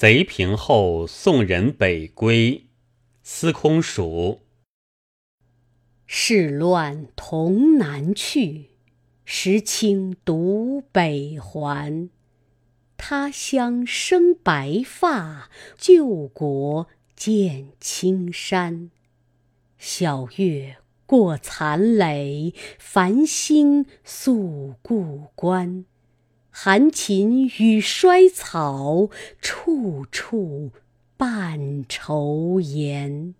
贼平后，送人北归。司空曙。事乱同南去，时清独北还。他乡生白发，旧国见青山。晓月过残垒，繁星宿故关。寒禽语衰草，处处伴愁颜。